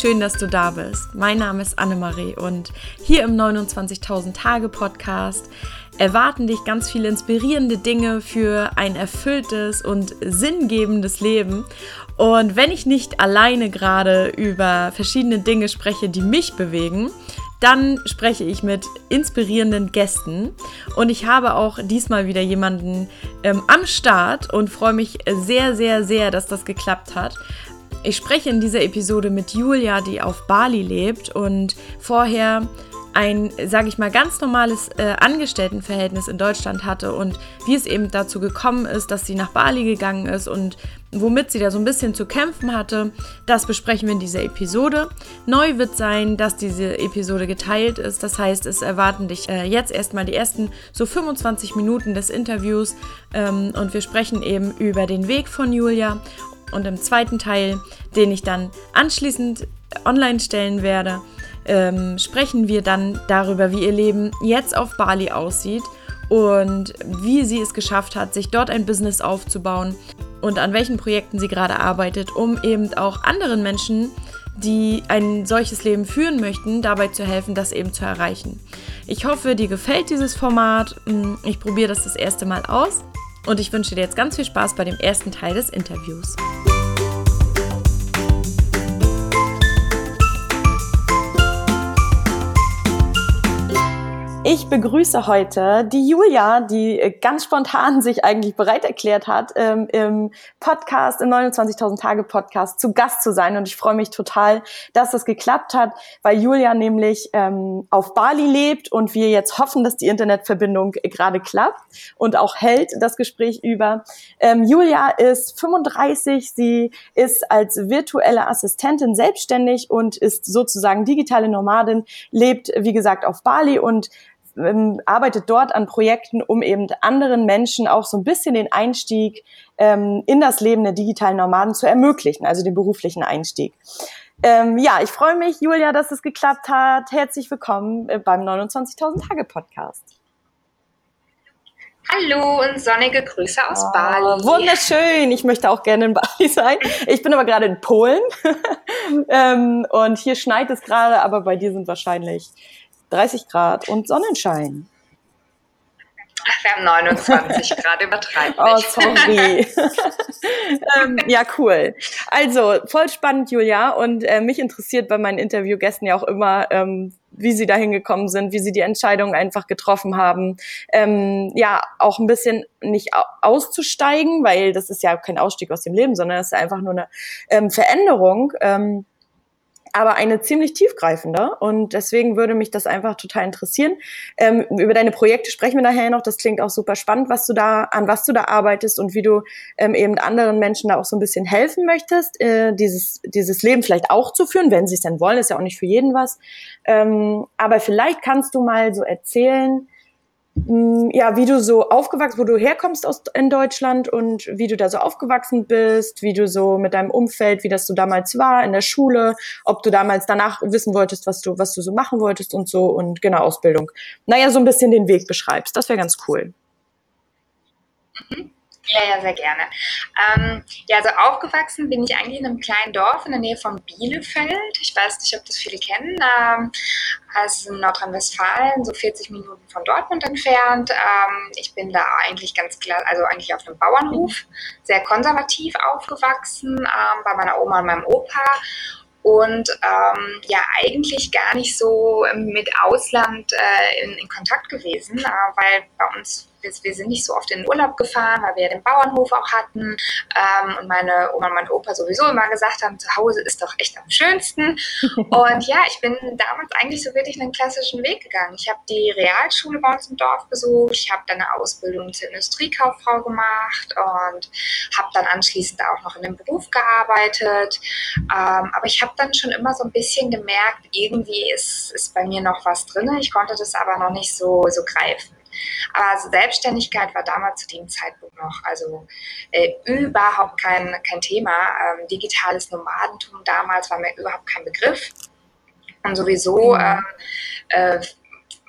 schön, dass du da bist. Mein Name ist Annemarie und hier im 29.000 Tage Podcast erwarten dich ganz viele inspirierende Dinge für ein erfülltes und sinngebendes Leben. Und wenn ich nicht alleine gerade über verschiedene Dinge spreche, die mich bewegen, dann spreche ich mit inspirierenden Gästen und ich habe auch diesmal wieder jemanden ähm, am Start und freue mich sehr, sehr, sehr, dass das geklappt hat. Ich spreche in dieser Episode mit Julia, die auf Bali lebt und vorher ein, sage ich mal, ganz normales äh, Angestelltenverhältnis in Deutschland hatte und wie es eben dazu gekommen ist, dass sie nach Bali gegangen ist und womit sie da so ein bisschen zu kämpfen hatte, das besprechen wir in dieser Episode. Neu wird sein, dass diese Episode geteilt ist. Das heißt, es erwarten dich äh, jetzt erstmal die ersten so 25 Minuten des Interviews ähm, und wir sprechen eben über den Weg von Julia und im zweiten Teil, den ich dann anschließend online stellen werde, ähm, sprechen wir dann darüber, wie ihr Leben jetzt auf Bali aussieht und wie sie es geschafft hat, sich dort ein Business aufzubauen und an welchen Projekten sie gerade arbeitet, um eben auch anderen Menschen, die ein solches Leben führen möchten, dabei zu helfen, das eben zu erreichen. Ich hoffe, dir gefällt dieses Format. Hm, ich probiere das das erste Mal aus und ich wünsche dir jetzt ganz viel Spaß bei dem ersten Teil des Interviews. Ich begrüße heute die Julia, die äh, ganz spontan sich eigentlich bereit erklärt hat, ähm, im Podcast, im 29.000 Tage Podcast zu Gast zu sein. Und ich freue mich total, dass das geklappt hat, weil Julia nämlich ähm, auf Bali lebt und wir jetzt hoffen, dass die Internetverbindung gerade klappt und auch hält das Gespräch über. Ähm, Julia ist 35, sie ist als virtuelle Assistentin selbstständig und ist sozusagen digitale Nomadin, lebt, wie gesagt, auf Bali und ähm, arbeitet dort an Projekten, um eben anderen Menschen auch so ein bisschen den Einstieg ähm, in das Leben der digitalen Nomaden zu ermöglichen, also den beruflichen Einstieg. Ähm, ja, ich freue mich, Julia, dass es geklappt hat. Herzlich willkommen äh, beim 29.000 Tage Podcast. Hallo und sonnige Grüße aus oh, Bali. Wunderschön. Ich möchte auch gerne in Bali sein. Ich bin aber gerade in Polen ähm, und hier schneit es gerade, aber bei dir sind wahrscheinlich 30 Grad und Sonnenschein. Ach, wir haben 29 Grad, übertreibt Oh, sorry. ähm, ja, cool. Also, voll spannend, Julia. Und äh, mich interessiert bei meinen Interviewgästen ja auch immer, ähm, wie sie dahin gekommen sind, wie sie die Entscheidung einfach getroffen haben. Ähm, ja, auch ein bisschen nicht auszusteigen, weil das ist ja kein Ausstieg aus dem Leben, sondern es ist einfach nur eine ähm, Veränderung. Ähm, aber eine ziemlich tiefgreifende. Und deswegen würde mich das einfach total interessieren. Ähm, über deine Projekte sprechen wir nachher noch. Das klingt auch super spannend, was du da, an was du da arbeitest und wie du ähm, eben anderen Menschen da auch so ein bisschen helfen möchtest, äh, dieses, dieses Leben vielleicht auch zu führen, wenn sie es denn wollen. Ist ja auch nicht für jeden was. Ähm, aber vielleicht kannst du mal so erzählen, ja, wie du so aufgewachsen, wo du herkommst aus in Deutschland und wie du da so aufgewachsen bist, wie du so mit deinem Umfeld, wie das so damals war in der Schule, ob du damals danach wissen wolltest, was du was du so machen wolltest und so und genau Ausbildung. Naja, so ein bisschen den Weg beschreibst. Das wäre ganz cool. Mhm. Ja, ja, sehr gerne. Ähm, ja, also aufgewachsen bin ich eigentlich in einem kleinen Dorf in der Nähe von Bielefeld. Ich weiß nicht, ob das viele kennen. Ähm, also in Nordrhein-Westfalen, so 40 Minuten von Dortmund entfernt. Ähm, ich bin da eigentlich ganz klar, also eigentlich auf einem Bauernhof, sehr konservativ aufgewachsen, ähm, bei meiner Oma und meinem Opa und ähm, ja eigentlich gar nicht so mit Ausland äh, in, in, Kontakt gewesen, äh, weil bei uns wir sind nicht so oft in den Urlaub gefahren, weil wir ja den Bauernhof auch hatten ähm, und meine Oma und mein Opa sowieso immer gesagt haben, zu Hause ist doch echt am schönsten. und ja, ich bin damals eigentlich so wirklich einen klassischen Weg gegangen. Ich habe die Realschule bei uns im Dorf besucht, ich habe dann eine Ausbildung zur Industriekauffrau gemacht und habe dann anschließend auch noch in dem Beruf gearbeitet. Ähm, aber ich habe dann schon immer so ein bisschen gemerkt, irgendwie ist, ist bei mir noch was drin. Ich konnte das aber noch nicht so, so greifen. Aber also Selbstständigkeit war damals zu dem Zeitpunkt noch also äh, überhaupt kein, kein Thema. Ähm, digitales Nomadentum damals war mir überhaupt kein Begriff. Und sowieso äh, äh,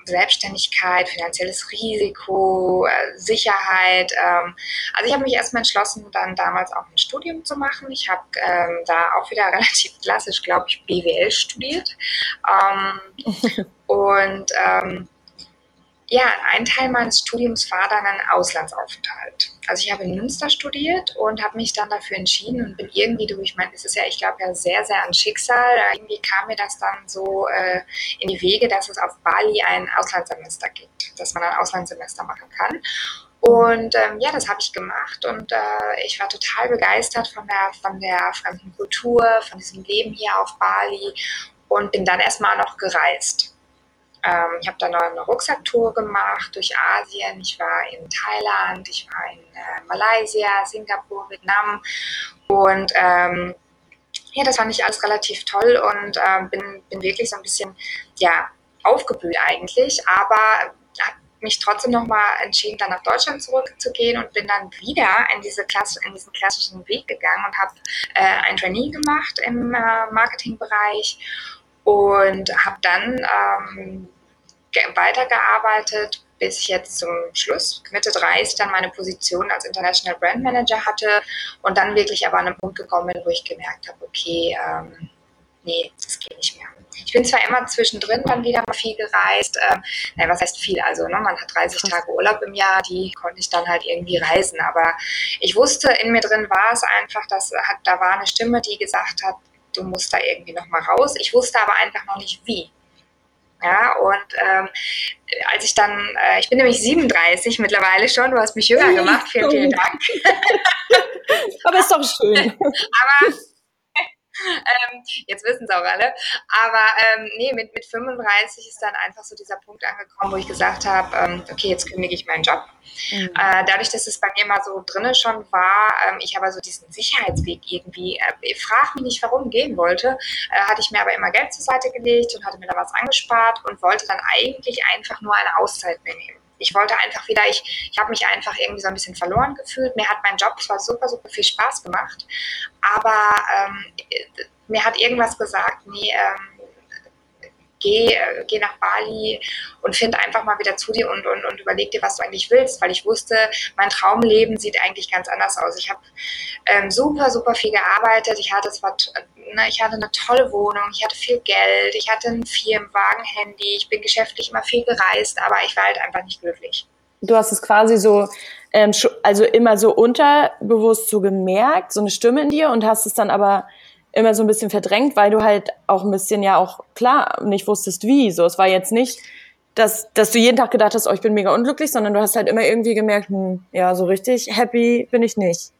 Selbstständigkeit, finanzielles Risiko, äh, Sicherheit. Ähm, also ich habe mich erstmal entschlossen, dann damals auch ein Studium zu machen. Ich habe ähm, da auch wieder relativ klassisch, glaube ich, BWL studiert. Ähm, und ähm, ja, ein Teil meines Studiums war dann ein Auslandsaufenthalt. Also ich habe in Münster studiert und habe mich dann dafür entschieden und bin irgendwie durch, ich meine, es ist ja, ich glaube ja sehr, sehr an Schicksal. Irgendwie kam mir das dann so äh, in die Wege, dass es auf Bali ein Auslandssemester gibt, dass man ein Auslandssemester machen kann. Und ähm, ja, das habe ich gemacht und äh, ich war total begeistert von der, von der fremden Kultur, von diesem Leben hier auf Bali und bin dann erstmal noch gereist. Ähm, ich habe dann noch eine Rucksacktour gemacht durch Asien. Ich war in Thailand, ich war in äh, Malaysia, Singapur, Vietnam und ähm, ja, das fand ich alles relativ toll und äh, bin, bin wirklich so ein bisschen ja, aufgeblüht eigentlich, aber habe mich trotzdem nochmal entschieden, dann nach Deutschland zurückzugehen und bin dann wieder in, diese Klasse, in diesen klassischen Weg gegangen und habe äh, ein Trainee gemacht im äh, Marketingbereich und habe dann ähm, weitergearbeitet, bis ich jetzt zum Schluss, Mitte 30, dann meine Position als International Brand Manager hatte und dann wirklich aber an einen Punkt gekommen bin, wo ich gemerkt habe, okay, ähm, nee, das geht nicht mehr. Ich bin zwar immer zwischendrin dann wieder mal viel gereist, ähm, nein, was heißt viel, also ne, man hat 30 Tage Urlaub im Jahr, die konnte ich dann halt irgendwie reisen, aber ich wusste, in mir drin war es einfach, dass hat, da war eine Stimme, die gesagt hat, du musst da irgendwie noch mal raus. Ich wusste aber einfach noch nicht wie. Ja, und ähm, als ich dann, äh, ich bin nämlich 37 mittlerweile schon, du hast mich jünger gemacht, vielen, vielen Dank. Aber ist doch schön. Aber ähm, jetzt wissen es auch alle. Aber ähm, nee, mit, mit 35 ist dann einfach so dieser Punkt angekommen, wo ich gesagt habe, ähm, okay, jetzt kündige ich meinen Job. Mhm. Äh, dadurch, dass es bei mir mal so drinne schon war, ähm, ich aber so diesen Sicherheitsweg irgendwie, äh, frag mich nicht, warum gehen wollte, äh, hatte ich mir aber immer Geld zur Seite gelegt und hatte mir da was angespart und wollte dann eigentlich einfach nur eine Auszeit mehr nehmen ich wollte einfach wieder, ich, ich habe mich einfach irgendwie so ein bisschen verloren gefühlt. Mir hat mein Job zwar super, super viel Spaß gemacht, aber ähm, mir hat irgendwas gesagt, nee, ähm, geh, äh, geh nach Bali und find einfach mal wieder zu dir und, und, und überleg dir, was du eigentlich willst, weil ich wusste, mein Traumleben sieht eigentlich ganz anders aus. Ich habe ähm, super, super viel gearbeitet. Ich hatte, zwar, ne, ich hatte eine tolle Wohnung, ich hatte viel Geld, ich hatte ein Firmenwagen, Handy, ich bin geschäftlich immer viel gereist, aber ich war halt einfach nicht glücklich. Du hast es quasi so, ähm, also immer so unterbewusst so gemerkt, so eine Stimme in dir und hast es dann aber immer so ein bisschen verdrängt, weil du halt auch ein bisschen ja auch klar nicht wusstest, wie. So, es war jetzt nicht, dass, dass du jeden Tag gedacht hast, oh, ich bin mega unglücklich, sondern du hast halt immer irgendwie gemerkt, hm, ja, so richtig happy bin ich nicht.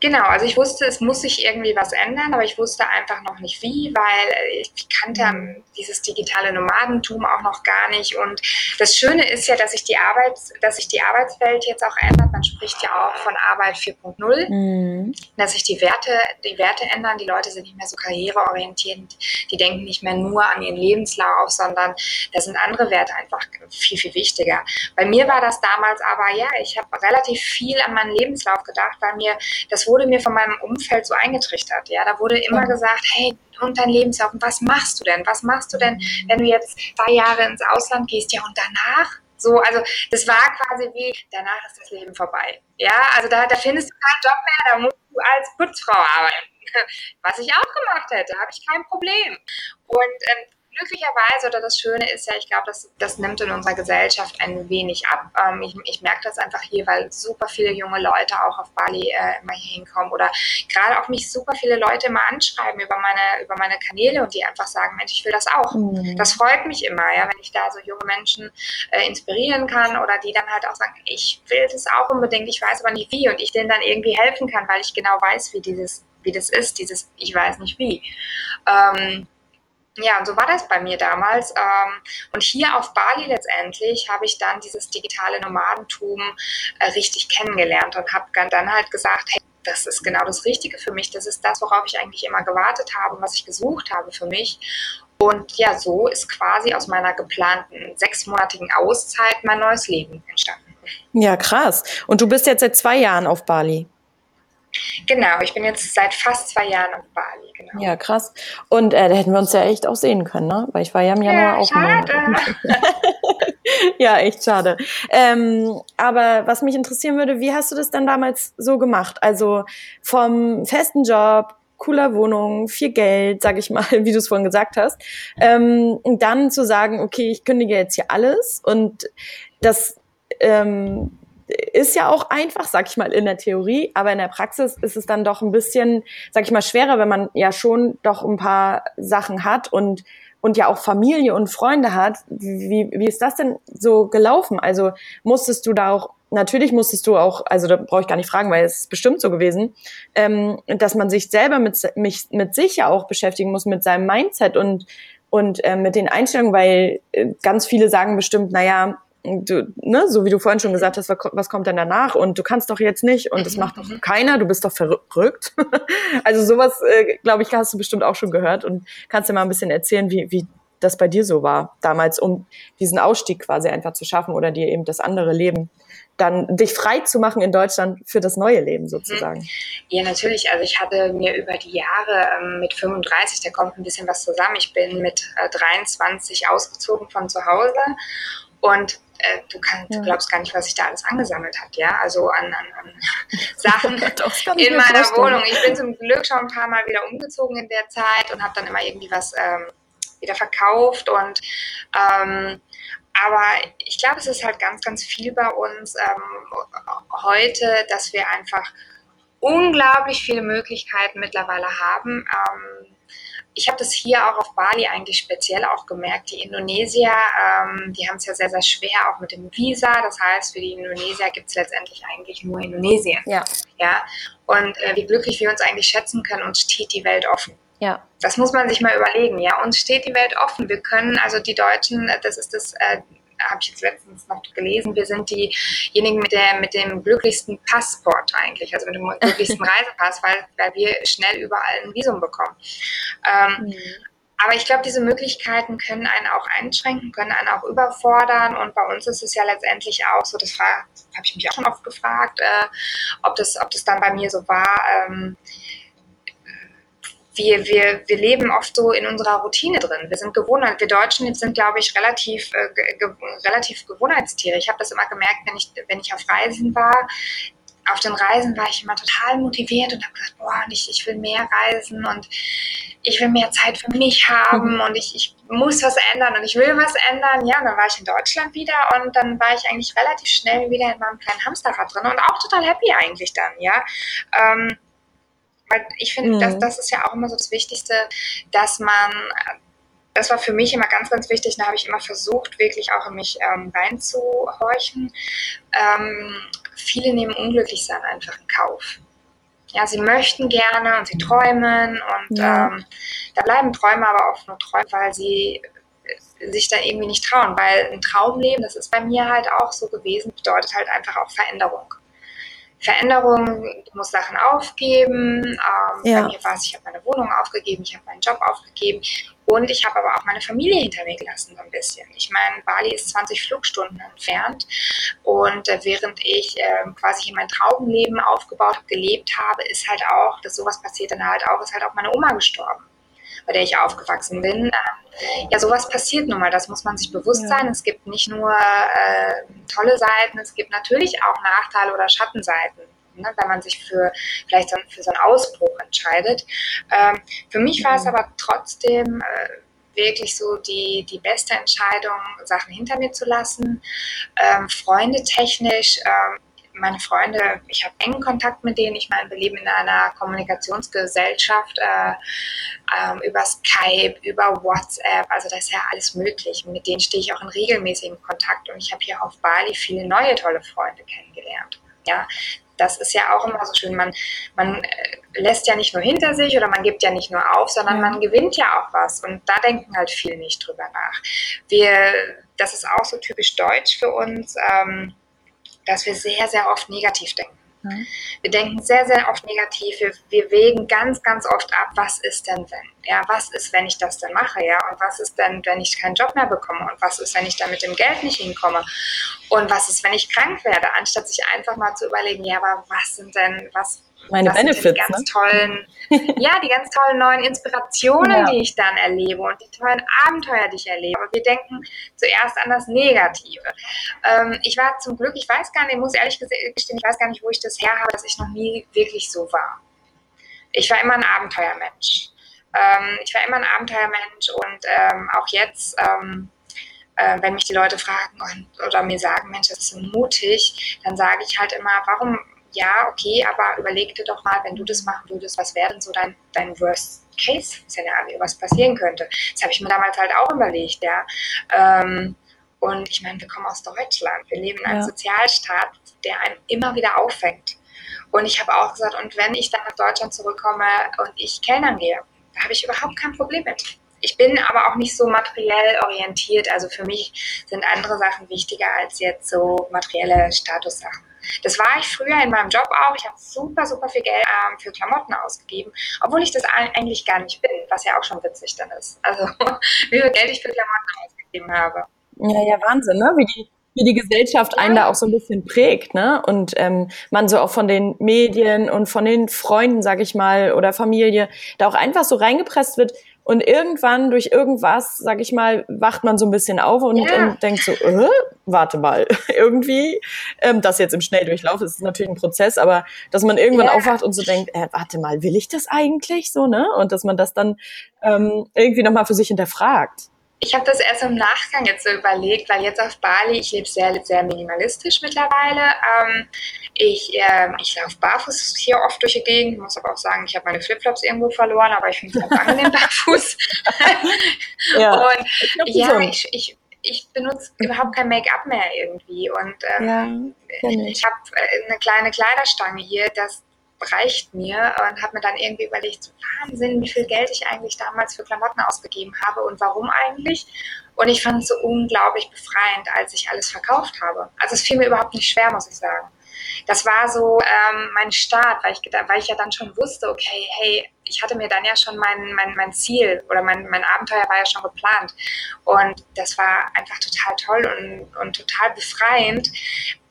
Genau, also ich wusste, es muss sich irgendwie was ändern, aber ich wusste einfach noch nicht wie, weil ich kannte mhm. dieses digitale Nomadentum auch noch gar nicht. Und das Schöne ist ja, dass sich die Arbeit, dass sich die Arbeitswelt jetzt auch ändert. Man spricht ja auch von Arbeit 4.0, mhm. dass sich die Werte, die Werte ändern. Die Leute sind nicht mehr so karriereorientiert, die denken nicht mehr nur an ihren Lebenslauf, sondern da sind andere Werte einfach viel, viel wichtiger. Bei mir war das damals aber, ja, ich habe relativ viel an meinen Lebenslauf gedacht, weil mir das wurde mir von meinem Umfeld so eingetrichtert. Ja, da wurde immer gesagt, hey, und dein Lebenslauf, was machst du denn? Was machst du denn, wenn du jetzt zwei Jahre ins Ausland gehst? Ja, und danach? So, also das war quasi wie, danach ist das Leben vorbei. Ja, also da, da findest du keinen Job mehr, da musst du als Putzfrau arbeiten. Was ich auch gemacht hätte, habe ich kein Problem. Und ähm, glücklicherweise oder das Schöne ist ja, ich glaube, das, das nimmt in unserer Gesellschaft ein wenig ab. Ähm, ich, ich merke das einfach hier, weil super viele junge Leute auch auf Bali äh, immer hier hinkommen oder gerade auch mich super viele Leute immer anschreiben über meine, über meine Kanäle und die einfach sagen, Mensch, ich will das auch. Mhm. Das freut mich immer, ja, wenn ich da so junge Menschen äh, inspirieren kann oder die dann halt auch sagen, ich will das auch unbedingt, ich weiß aber nicht wie und ich denen dann irgendwie helfen kann, weil ich genau weiß, wie dieses wie das ist, dieses ich weiß nicht wie. Ähm, ja, und so war das bei mir damals. Ähm, und hier auf Bali letztendlich habe ich dann dieses digitale Nomadentum äh, richtig kennengelernt und habe dann halt gesagt, hey, das ist genau das Richtige für mich. Das ist das, worauf ich eigentlich immer gewartet habe, was ich gesucht habe für mich. Und ja, so ist quasi aus meiner geplanten sechsmonatigen Auszeit mein neues Leben entstanden. Ja, krass. Und du bist jetzt seit zwei Jahren auf Bali. Genau, ich bin jetzt seit fast zwei Jahren auf Bali. Genau. Ja, krass. Und äh, da hätten wir uns ja echt auch sehen können, ne? Weil ich war ja im Januar ja, auch. Schade. ja, echt schade. Ähm, aber was mich interessieren würde, wie hast du das dann damals so gemacht? Also vom festen Job, cooler Wohnung, viel Geld, sag ich mal, wie du es vorhin gesagt hast, ähm, dann zu sagen, okay, ich kündige jetzt hier alles und das ähm, ist ja auch einfach, sag ich mal, in der Theorie, aber in der Praxis ist es dann doch ein bisschen, sag ich mal, schwerer, wenn man ja schon doch ein paar Sachen hat und und ja auch Familie und Freunde hat. Wie, wie ist das denn so gelaufen? Also musstest du da auch, natürlich musstest du auch, also da brauche ich gar nicht fragen, weil es ist bestimmt so gewesen, ähm, dass man sich selber mit, mich, mit sich ja auch beschäftigen muss, mit seinem Mindset und, und äh, mit den Einstellungen, weil äh, ganz viele sagen bestimmt, naja, du, ne, so wie du vorhin schon gesagt hast, was kommt denn danach? Und du kannst doch jetzt nicht und das macht doch mhm. keiner, du bist doch verrückt. also sowas, äh, glaube ich, hast du bestimmt auch schon gehört und kannst dir mal ein bisschen erzählen, wie, wie das bei dir so war damals, um diesen Ausstieg quasi einfach zu schaffen oder dir eben das andere Leben dann dich frei zu machen in Deutschland für das neue Leben sozusagen. Ja, natürlich. Also ich hatte mir über die Jahre ähm, mit 35, da kommt ein bisschen was zusammen. Ich bin mit äh, 23 ausgezogen von zu Hause und äh, du, kannst, ja. du glaubst gar nicht, was sich da alles angesammelt hat, ja, also an, an, an Sachen in meiner Wohnung. Ich bin zum Glück schon ein paar Mal wieder umgezogen in der Zeit und habe dann immer irgendwie was ähm, wieder verkauft und ähm, aber ich glaube, es ist halt ganz, ganz viel bei uns ähm, heute, dass wir einfach unglaublich viele Möglichkeiten mittlerweile haben. Ähm, ich habe das hier auch auf Bali eigentlich speziell auch gemerkt. Die Indonesier, ähm, die haben es ja sehr, sehr schwer auch mit dem Visa. Das heißt, für die Indonesier gibt es letztendlich eigentlich nur Indonesien. Ja. ja? Und äh, wie glücklich wir uns eigentlich schätzen können, uns steht die Welt offen. Ja. Das muss man sich mal überlegen. Ja, uns steht die Welt offen. Wir können, also die Deutschen, das ist das äh, habe ich jetzt letztens noch gelesen, wir sind diejenigen mit, der, mit dem glücklichsten Passport eigentlich, also mit dem glücklichsten Reisepass, weil, weil wir schnell überall ein Visum bekommen. Ähm, mhm. Aber ich glaube, diese Möglichkeiten können einen auch einschränken, können einen auch überfordern. Und bei uns ist es ja letztendlich auch so, das habe ich mich auch schon oft gefragt, äh, ob, das, ob das dann bei mir so war. Ähm, wir, wir, wir leben oft so in unserer Routine drin. Wir sind Gewohnheit. Wir Deutschen sind, glaube ich, relativ, äh, ge, relativ Gewohnheitstiere. Ich habe das immer gemerkt, wenn ich, wenn ich auf Reisen war. Auf den Reisen war ich immer total motiviert und habe gesagt, boah, ich, ich will mehr reisen und ich will mehr Zeit für mich haben mhm. und ich, ich muss was ändern und ich will was ändern. Ja, dann war ich in Deutschland wieder und dann war ich eigentlich relativ schnell wieder in meinem kleinen Hamsterrad drin und auch total happy eigentlich dann, ja. Ähm, weil ich finde, mhm. das, das ist ja auch immer so das Wichtigste, dass man, das war für mich immer ganz, ganz wichtig, da habe ich immer versucht, wirklich auch in mich ähm, reinzuhorchen. Ähm, viele nehmen Unglücklichsein einfach in Kauf. Ja, sie möchten gerne und sie träumen und ja. ähm, da bleiben Träume aber auch nur Träume, weil sie sich da irgendwie nicht trauen, weil ein Traumleben, das ist bei mir halt auch so gewesen, bedeutet halt einfach auch Veränderung. Veränderung, ich muss Sachen aufgeben. Ähm, ja. Bei mir war es, ich habe meine Wohnung aufgegeben, ich habe meinen Job aufgegeben und ich habe aber auch meine Familie hinter mir gelassen so ein bisschen. Ich meine, Bali ist 20 Flugstunden entfernt und äh, während ich äh, quasi mein Traumleben aufgebaut habe, gelebt habe, ist halt auch, dass sowas passiert dann halt auch, ist halt auch meine Oma gestorben bei der ich aufgewachsen bin. Ähm, ja, sowas passiert nun mal, das muss man sich bewusst ja. sein. Es gibt nicht nur äh, tolle Seiten, es gibt natürlich auch Nachteile oder Schattenseiten. Ne, wenn man sich für vielleicht so, für so einen Ausbruch entscheidet. Ähm, für mich war es aber trotzdem äh, wirklich so die, die beste Entscheidung, Sachen hinter mir zu lassen. Ähm, Freunde technisch, ähm, meine Freunde, ich habe engen Kontakt mit denen. Ich meine, wir leben in einer Kommunikationsgesellschaft äh, äh, über Skype, über WhatsApp. Also da ist ja alles möglich. Mit denen stehe ich auch in regelmäßigem Kontakt und ich habe hier auf Bali viele neue tolle Freunde kennengelernt. Ja, das ist ja auch immer so schön. Man, man äh, lässt ja nicht nur hinter sich oder man gibt ja nicht nur auf, sondern man gewinnt ja auch was. Und da denken halt viele nicht drüber nach. Wir, das ist auch so typisch deutsch für uns. Ähm, dass wir sehr, sehr oft negativ denken. Mhm. Wir denken sehr, sehr oft negativ. Wir, wir, wägen ganz, ganz oft ab, was ist denn wenn? Ja, was ist, wenn ich das denn mache? Ja, und was ist denn, wenn ich keinen Job mehr bekomme? Und was ist, wenn ich da mit dem Geld nicht hinkomme? Und was ist, wenn ich krank werde? Anstatt sich einfach mal zu überlegen, ja, aber was sind denn, was, Meine das Benefits, sind die ganz ne? tollen, ja, die ganz tollen neuen Inspirationen, ja. die ich dann erlebe und die tollen Abenteuer, die ich erlebe. Aber wir denken zuerst an das Negative. Ähm, ich war zum Glück, ich weiß gar nicht, ich muss ehrlich gestehen, ich weiß gar nicht, wo ich das her habe, dass ich noch nie wirklich so war. Ich war immer ein Abenteuermensch. Ähm, ich war immer ein Abenteuermensch und ähm, auch jetzt ähm, äh, wenn mich die Leute fragen und, oder mir sagen, Mensch, das ist so mutig, dann sage ich halt immer, warum, ja, okay, aber überleg dir doch mal, wenn du das machen würdest, was wäre denn so dein, dein Worst-Case-Szenario, was passieren könnte? Das habe ich mir damals halt auch überlegt, ja. Ähm, und ich meine, wir kommen aus Deutschland, wir leben in einem ja. Sozialstaat, der einen immer wieder auffängt. Und ich habe auch gesagt, und wenn ich dann nach Deutschland zurückkomme und ich Kellnern gehe, da habe ich überhaupt kein Problem mit. Ich bin aber auch nicht so materiell orientiert. Also für mich sind andere Sachen wichtiger als jetzt so materielle Statussachen. Das war ich früher in meinem Job auch. Ich habe super, super viel Geld ähm, für Klamotten ausgegeben, obwohl ich das eigentlich gar nicht bin, was ja auch schon witzig dann ist. Also wie viel Geld ich für Klamotten ausgegeben habe. Ja, ja, Wahnsinn, ne? Wie die, wie die Gesellschaft einen da auch so ein bisschen prägt, ne? Und ähm, man so auch von den Medien und von den Freunden, sag ich mal, oder Familie, da auch einfach so reingepresst wird, und irgendwann durch irgendwas, sag ich mal, wacht man so ein bisschen auf und, ja. und denkt so, äh, warte mal, irgendwie, ähm, das jetzt im Schnelldurchlauf ist natürlich ein Prozess, aber dass man irgendwann ja. aufwacht und so denkt, äh, warte mal, will ich das eigentlich so, ne? Und dass man das dann ähm, irgendwie nochmal für sich hinterfragt. Ich habe das erst im Nachgang jetzt so überlegt, weil jetzt auf Bali, ich lebe sehr, sehr minimalistisch mittlerweile. Ähm, ich äh, ich laufe barfuß hier oft durch die Gegend. Ich muss aber auch sagen, ich habe meine Flipflops irgendwo verloren, aber ich finde es ganz angenehm barfuß. ja, und ich ja, ich, ich, ich benutze überhaupt kein Make-up mehr irgendwie. Und ähm, ja, ich, ich habe äh, eine kleine Kleiderstange hier, das reicht mir und habe mir dann irgendwie überlegt, Wahnsinn, wie viel Geld ich eigentlich damals für Klamotten ausgegeben habe und warum eigentlich. Und ich fand es so unglaublich befreiend, als ich alles verkauft habe. Also es fiel mir überhaupt nicht schwer, muss ich sagen. Das war so ähm, mein Start, weil ich, weil ich ja dann schon wusste, okay, hey, ich hatte mir dann ja schon mein, mein, mein Ziel oder mein, mein Abenteuer war ja schon geplant. Und das war einfach total toll und, und total befreiend,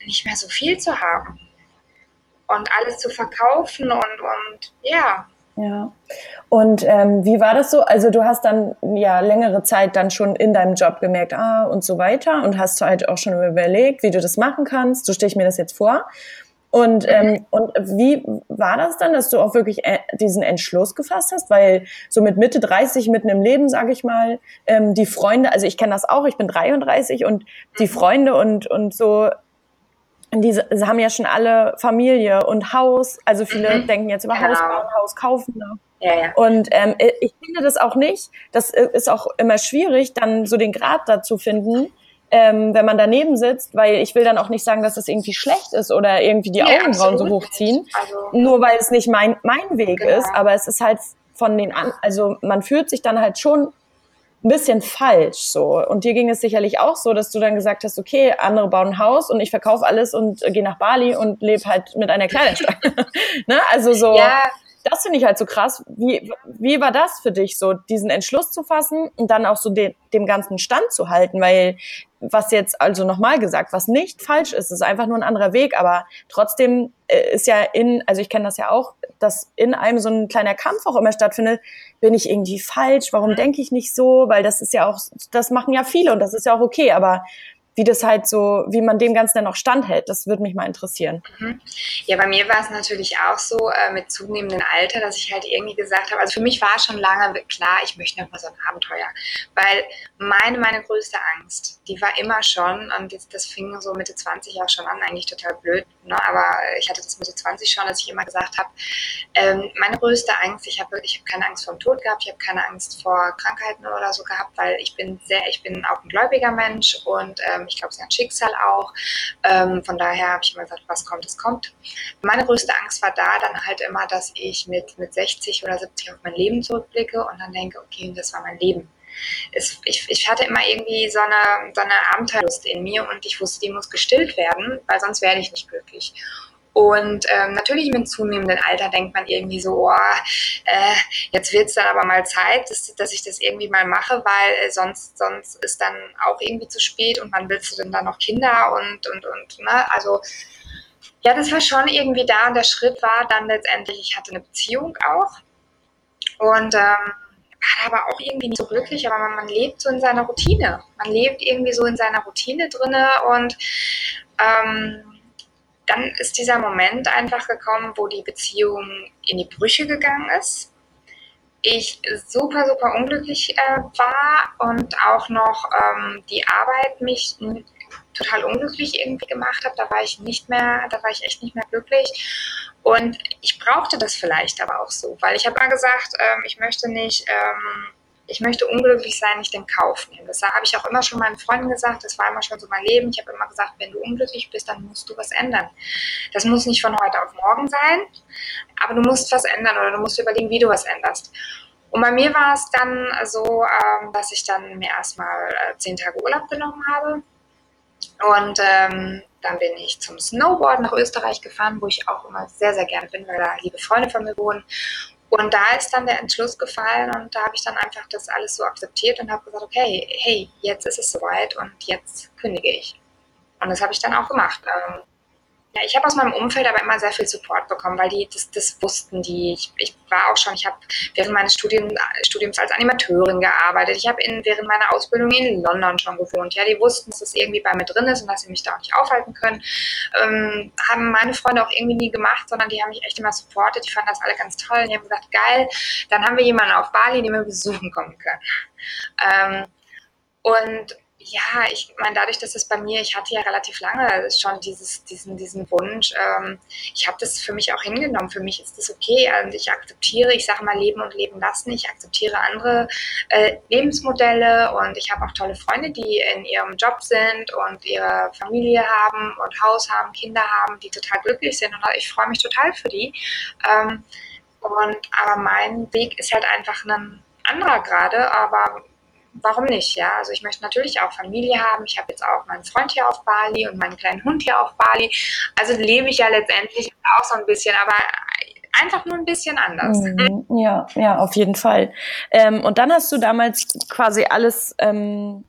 nicht mehr so viel zu haben und alles zu verkaufen und, und ja. Ja. Und ähm, wie war das so? Also du hast dann ja längere Zeit dann schon in deinem Job gemerkt, ah und so weiter und hast halt auch schon überlegt, wie du das machen kannst. So stelle ich mir das jetzt vor. Und, ähm, mhm. und wie war das dann, dass du auch wirklich äh, diesen Entschluss gefasst hast? Weil so mit Mitte 30, mitten im Leben, sage ich mal, ähm, die Freunde, also ich kenne das auch, ich bin 33 und die mhm. Freunde und, und so diese haben ja schon alle Familie und Haus. Also viele mhm. denken jetzt über genau. Haus bauen, Haus kaufen. Ne? Ja, ja. Und ähm, ich finde das auch nicht. Das ist auch immer schwierig, dann so den Grad dazu finden, ähm, wenn man daneben sitzt, weil ich will dann auch nicht sagen, dass das irgendwie schlecht ist oder irgendwie die ja, Augenbrauen so hochziehen, also, nur weil es nicht mein, mein Weg genau. ist. Aber es ist halt von den an, also man fühlt sich dann halt schon ein bisschen falsch so. Und dir ging es sicherlich auch so, dass du dann gesagt hast, okay, andere bauen ein Haus und ich verkaufe alles und gehe nach Bali und lebe halt mit einer Kleiderstange. ne? Also so, ja. das finde ich halt so krass. Wie, wie war das für dich, so diesen Entschluss zu fassen und dann auch so de, dem ganzen Stand zu halten? Weil was jetzt also nochmal gesagt, was nicht falsch ist, ist einfach nur ein anderer Weg, aber trotzdem äh, ist ja in, also ich kenne das ja auch, dass in einem so ein kleiner Kampf auch immer stattfindet, bin ich irgendwie falsch, warum mhm. denke ich nicht so, weil das ist ja auch, das machen ja viele und das ist ja auch okay, aber wie das halt so, wie man dem Ganzen dann auch standhält. Das würde mich mal interessieren. Mhm. Ja, bei mir war es natürlich auch so äh, mit zunehmendem Alter, dass ich halt irgendwie gesagt habe, also für mich war schon lange klar, ich möchte noch mal so ein Abenteuer. Weil meine, meine größte Angst, die war immer schon, und jetzt, das fing so Mitte 20 auch schon an, eigentlich total blöd, ne? aber ich hatte das Mitte 20 schon, dass ich immer gesagt habe, ähm, meine größte Angst, ich habe ich hab keine Angst vor dem Tod gehabt, ich habe keine Angst vor Krankheiten oder so gehabt, weil ich bin sehr, ich bin auch ein gläubiger Mensch und ähm, ich glaube, es ist ein Schicksal auch. Ähm, von daher habe ich immer gesagt, was kommt, es kommt. Meine größte Angst war da dann halt immer, dass ich mit, mit 60 oder 70 auf mein Leben zurückblicke und dann denke, okay, das war mein Leben. Es, ich, ich, hatte immer irgendwie so eine, so eine Abenteuerlust in mir und ich wusste, die muss gestillt werden, weil sonst werde ich nicht glücklich. Und ähm, natürlich mit zunehmendem Alter denkt man irgendwie so, oh, äh, jetzt wird es dann aber mal Zeit, dass, dass ich das irgendwie mal mache, weil äh, sonst, sonst ist dann auch irgendwie zu spät und wann willst du denn da noch Kinder und, und, und, ne? Also ja, das war schon irgendwie da und der Schritt war dann letztendlich, ich hatte eine Beziehung auch und ähm, war aber auch irgendwie nicht so glücklich, aber man, man, lebt so in seiner Routine. Man lebt irgendwie so in seiner Routine drinne und ähm, dann ist dieser Moment einfach gekommen, wo die Beziehung in die Brüche gegangen ist. Ich super, super unglücklich äh, war und auch noch ähm, die Arbeit mich total unglücklich irgendwie gemacht habe. Da war ich nicht mehr, da war ich echt nicht mehr glücklich. Und ich brauchte das vielleicht aber auch so, weil ich habe mal gesagt, ähm, ich möchte nicht, ähm, ich möchte unglücklich sein, nicht den Kauf nehmen. Das habe ich auch immer schon meinen Freunden gesagt, das war immer schon so mein Leben. Ich habe immer gesagt, wenn du unglücklich bist, dann musst du was ändern. Das muss nicht von heute auf morgen sein, aber du musst was ändern oder du musst überlegen, wie du was änderst. Und bei mir war es dann so, ähm, dass ich dann mir erstmal äh, zehn Tage Urlaub genommen habe und ähm, dann bin ich zum Snowboard nach Österreich gefahren, wo ich auch immer sehr, sehr gerne bin, weil da liebe Freunde von mir wohnen. Und da ist dann der Entschluss gefallen und da habe ich dann einfach das alles so akzeptiert und habe gesagt, okay, hey, jetzt ist es soweit und jetzt kündige ich. Und das habe ich dann auch gemacht. Ähm, ja, ich habe aus meinem Umfeld aber immer sehr viel Support bekommen, weil die das, das wussten die. Ich, ich war auch schon, ich habe während meines Studium, Studiums als Animateurin gearbeitet. Ich habe während meiner Ausbildung in London schon gewohnt. Ja, die wussten, dass das irgendwie bei mir drin ist und dass sie mich da auch nicht aufhalten können. Ähm, haben meine Freunde auch irgendwie nie gemacht, sondern die haben mich echt immer supportet. Die fanden das alle ganz toll. Und die haben gesagt, geil, dann haben wir jemanden auf Bali, den wir besuchen kommen können. Ähm, und ja, ich meine, dadurch, dass es bei mir, ich hatte ja relativ lange schon dieses, diesen, diesen Wunsch, ähm, ich habe das für mich auch hingenommen. Für mich ist das okay. Und ich akzeptiere, ich sage mal, leben und leben lassen. Ich akzeptiere andere äh, Lebensmodelle und ich habe auch tolle Freunde, die in ihrem Job sind und ihre Familie haben und Haus haben, Kinder haben, die total glücklich sind. Und ich freue mich total für die. Ähm, und aber mein Weg ist halt einfach ein anderer gerade, aber warum nicht? Ja, also ich möchte natürlich auch Familie haben. Ich habe jetzt auch meinen Freund hier auf Bali und meinen kleinen Hund hier auf Bali. Also lebe ich ja letztendlich auch so ein bisschen, aber einfach nur ein bisschen anders. Mhm. Ja, ja, auf jeden Fall. Ähm, und dann hast du damals quasi alles ähm,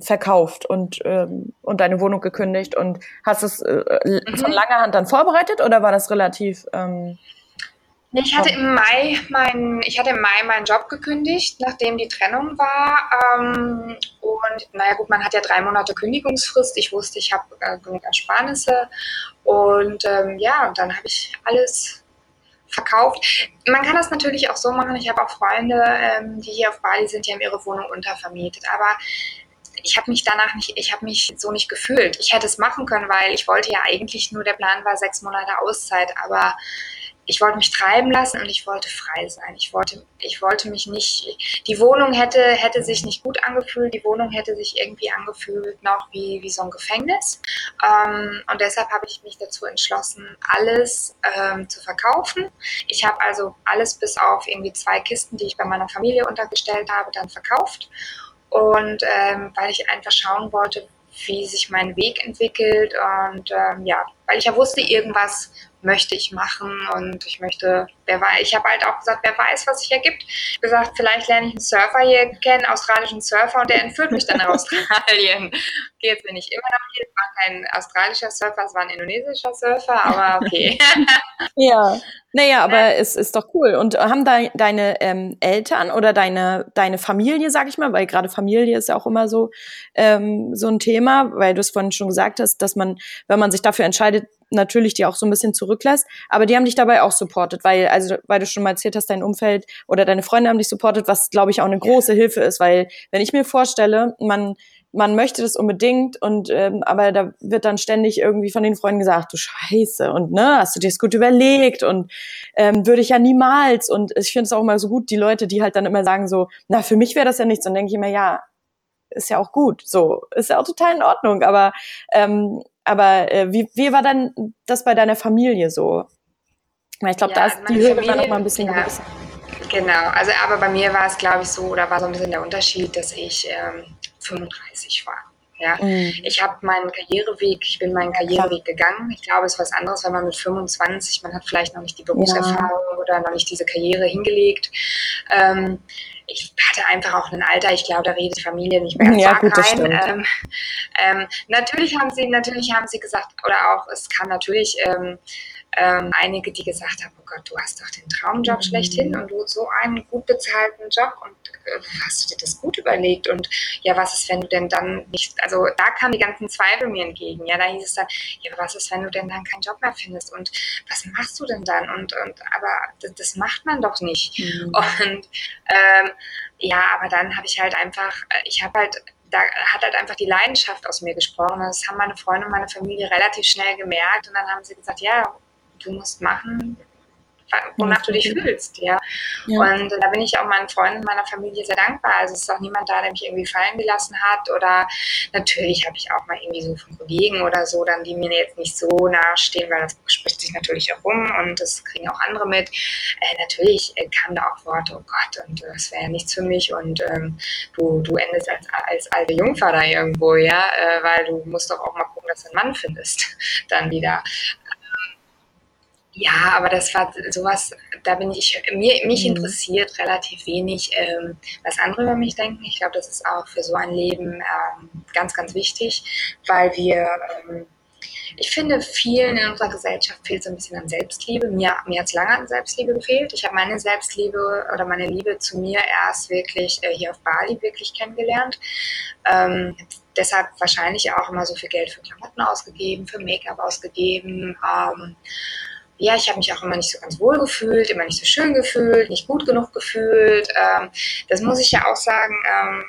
verkauft und, ähm, und deine Wohnung gekündigt und hast es äh, mhm. von langer Hand dann vorbereitet oder war das relativ ähm, ich hatte im Mai mein, ich hatte im Mai meinen Job gekündigt, nachdem die Trennung war. Ähm, und naja gut, man hat ja drei Monate Kündigungsfrist. Ich wusste, ich habe äh, genug Ersparnisse. Und ähm, ja, und dann habe ich alles verkauft. Man kann das natürlich auch so machen. Ich habe auch Freunde, ähm, die hier auf Bali sind, die haben ihre Wohnung untervermietet. Aber ich habe mich danach nicht, ich habe mich so nicht gefühlt. Ich hätte es machen können, weil ich wollte ja eigentlich nur, der Plan war sechs Monate Auszeit, aber ich wollte mich treiben lassen und ich wollte frei sein. Ich wollte, ich wollte mich nicht, die Wohnung hätte, hätte sich nicht gut angefühlt, die Wohnung hätte sich irgendwie angefühlt noch wie, wie so ein Gefängnis. Ähm, und deshalb habe ich mich dazu entschlossen, alles ähm, zu verkaufen. Ich habe also alles bis auf irgendwie zwei Kisten, die ich bei meiner Familie untergestellt habe, dann verkauft. Und ähm, weil ich einfach schauen wollte, wie sich mein Weg entwickelt und ähm, ja, weil ich ja wusste, irgendwas möchte ich machen und ich möchte, wer weiß, ich habe halt auch gesagt, wer weiß, was sich ergibt. Gesagt, vielleicht lerne ich einen Surfer hier kennen, australischen Surfer und der entführt mich dann nach Australien. Okay, jetzt bin ich immer noch hier, es war kein australischer Surfer, es war ein indonesischer Surfer, aber okay. ja, naja, aber es ist doch cool. Und haben da deine ähm, Eltern oder deine, deine Familie, sag ich mal, weil gerade Familie ist ja auch immer so, ähm, so ein Thema, weil du es vorhin schon gesagt hast, dass man, wenn man sich dafür entscheidet, natürlich die auch so ein bisschen zurücklässt, aber die haben dich dabei auch supportet, weil, also, weil du schon mal erzählt hast, dein Umfeld oder deine Freunde haben dich supportet, was, glaube ich, auch eine große Hilfe ist, weil, wenn ich mir vorstelle, man, man möchte das unbedingt und ähm, aber da wird dann ständig irgendwie von den Freunden gesagt, du Scheiße und ne, hast du dir das gut überlegt und ähm, würde ich ja niemals und ich finde es auch immer so gut, die Leute, die halt dann immer sagen so, na für mich wäre das ja nichts und denke ich immer, ja, ist ja auch gut, so ist ja auch total in Ordnung, aber ähm, aber äh, wie, wie war dann das bei deiner Familie so? Ich glaube, ja, da ist die Hürde noch mal ein bisschen ja, größer. Genau, also aber bei mir war es, glaube ich, so, oder war so ein bisschen der Unterschied, dass ich ähm, 35 war. Ja, mhm. ich habe meinen Karriereweg, ich bin meinen Karriereweg gegangen. Ich glaube, es ist was anderes, wenn man mit 25, man hat vielleicht noch nicht die Berufserfahrung ja. oder noch nicht diese Karriere hingelegt. Ähm, ich hatte einfach auch ein Alter, ich glaube, da redet die Familie nicht mehr ja, gut, rein. Ähm, ähm, natürlich haben sie, natürlich haben sie gesagt, oder auch, es kam natürlich ähm, ähm, einige, die gesagt haben, oh Gott, du hast doch den Traumjob mhm. schlechthin und du so einen gut bezahlten Job und hast du dir das gut überlegt und ja, was ist, wenn du denn dann nicht, also da kamen die ganzen Zweifel mir entgegen, ja, da hieß es dann, ja, was ist, wenn du denn dann keinen Job mehr findest und was machst du denn dann und, und aber das, das macht man doch nicht mhm. und ähm, ja, aber dann habe ich halt einfach, äh, ich habe halt da hat halt einfach die Leidenschaft aus mir gesprochen. Das haben meine Freunde und meine Familie relativ schnell gemerkt. Und dann haben sie gesagt, ja, du musst machen, wonach du dich fühlst, ja. ja. Und da bin ich auch meinen Freunden, meiner Familie sehr dankbar. Also es ist auch niemand da, der mich irgendwie fallen gelassen hat. Oder natürlich habe ich auch mal irgendwie so von Kollegen oder so, dann die mir jetzt nicht so nahestehen, weil das spricht sich natürlich auch rum und das kriegen auch andere mit. Äh, natürlich äh, kamen da auch Worte, oh Gott, und das wäre ja nichts für mich und ähm, du, du endest als, als alte Jungfer da irgendwo, ja, äh, weil du musst doch auch mal gucken, dass du einen Mann findest, dann wieder. Ja, aber das war sowas, da bin ich, mir, mich mhm. interessiert relativ wenig, ähm, was andere über mich denken. Ich glaube, das ist auch für so ein Leben ähm, ganz, ganz wichtig, weil wir, ähm, ich finde, vielen in unserer Gesellschaft fehlt so ein bisschen an Selbstliebe. Mir, mir hat es lange an Selbstliebe gefehlt. Ich habe meine Selbstliebe oder meine Liebe zu mir erst wirklich äh, hier auf Bali wirklich kennengelernt. Ähm, deshalb wahrscheinlich auch immer so viel Geld für Klamotten ausgegeben, für Make-up ausgegeben. Ähm, ja, ich habe mich auch immer nicht so ganz wohl gefühlt, immer nicht so schön gefühlt, nicht gut genug gefühlt. Ähm, das muss ich ja auch sagen, ähm,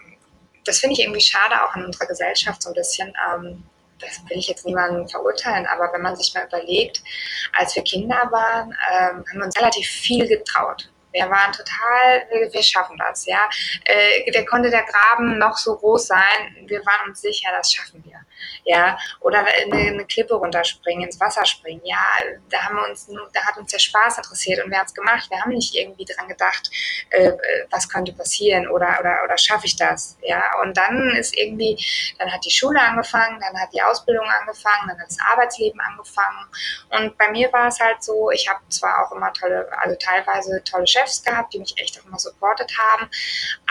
das finde ich irgendwie schade auch in unserer Gesellschaft so ein bisschen. Ähm, das will ich jetzt niemanden verurteilen, aber wenn man sich mal überlegt, als wir Kinder waren, ähm, haben wir uns relativ viel getraut. Wir waren total, wir schaffen das, ja. Äh, der konnte der Graben noch so groß sein, wir waren uns sicher, das schaffen wir ja, oder eine, eine Klippe runterspringen, ins Wasser springen, ja, da haben wir uns, da hat uns der Spaß interessiert und wir haben es gemacht. Wir haben nicht irgendwie dran gedacht, äh, was könnte passieren oder, oder, oder schaffe ich das, ja. Und dann ist irgendwie, dann hat die Schule angefangen, dann hat die Ausbildung angefangen, dann hat das Arbeitsleben angefangen. Und bei mir war es halt so, ich habe zwar auch immer tolle, also teilweise tolle Chefs gehabt, die mich echt auch immer supportet haben,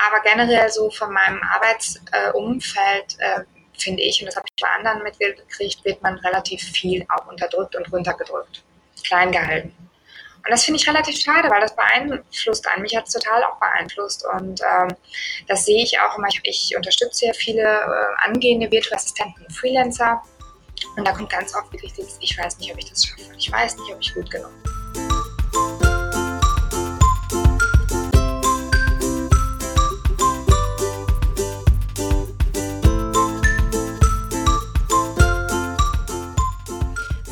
aber generell so von meinem Arbeitsumfeld äh, finde ich, und das habe ich bei anderen mitgekriegt, wird man relativ viel auch unterdrückt und runtergedrückt, klein gehalten. Und das finde ich relativ schade, weil das beeinflusst einen. Mich hat es total auch beeinflusst. Und ähm, das sehe ich auch immer. Ich, ich unterstütze ja viele äh, angehende virtuelle Assistenten, Freelancer. Und da kommt ganz oft wirklich dieses, ich weiß nicht, ob ich das schaffe. Ich weiß nicht, ob ich gut genug bin.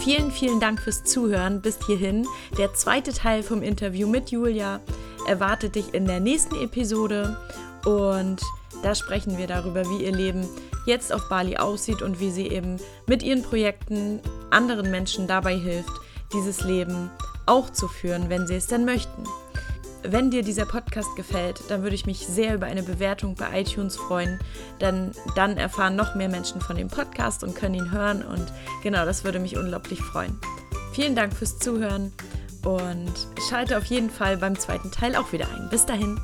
Vielen, vielen Dank fürs Zuhören bis hierhin. Der zweite Teil vom Interview mit Julia erwartet dich in der nächsten Episode und da sprechen wir darüber, wie ihr Leben jetzt auf Bali aussieht und wie sie eben mit ihren Projekten anderen Menschen dabei hilft, dieses Leben auch zu führen, wenn sie es denn möchten. Wenn dir dieser Podcast gefällt, dann würde ich mich sehr über eine Bewertung bei iTunes freuen, denn dann erfahren noch mehr Menschen von dem Podcast und können ihn hören und genau, das würde mich unglaublich freuen. Vielen Dank fürs Zuhören und schalte auf jeden Fall beim zweiten Teil auch wieder ein. Bis dahin.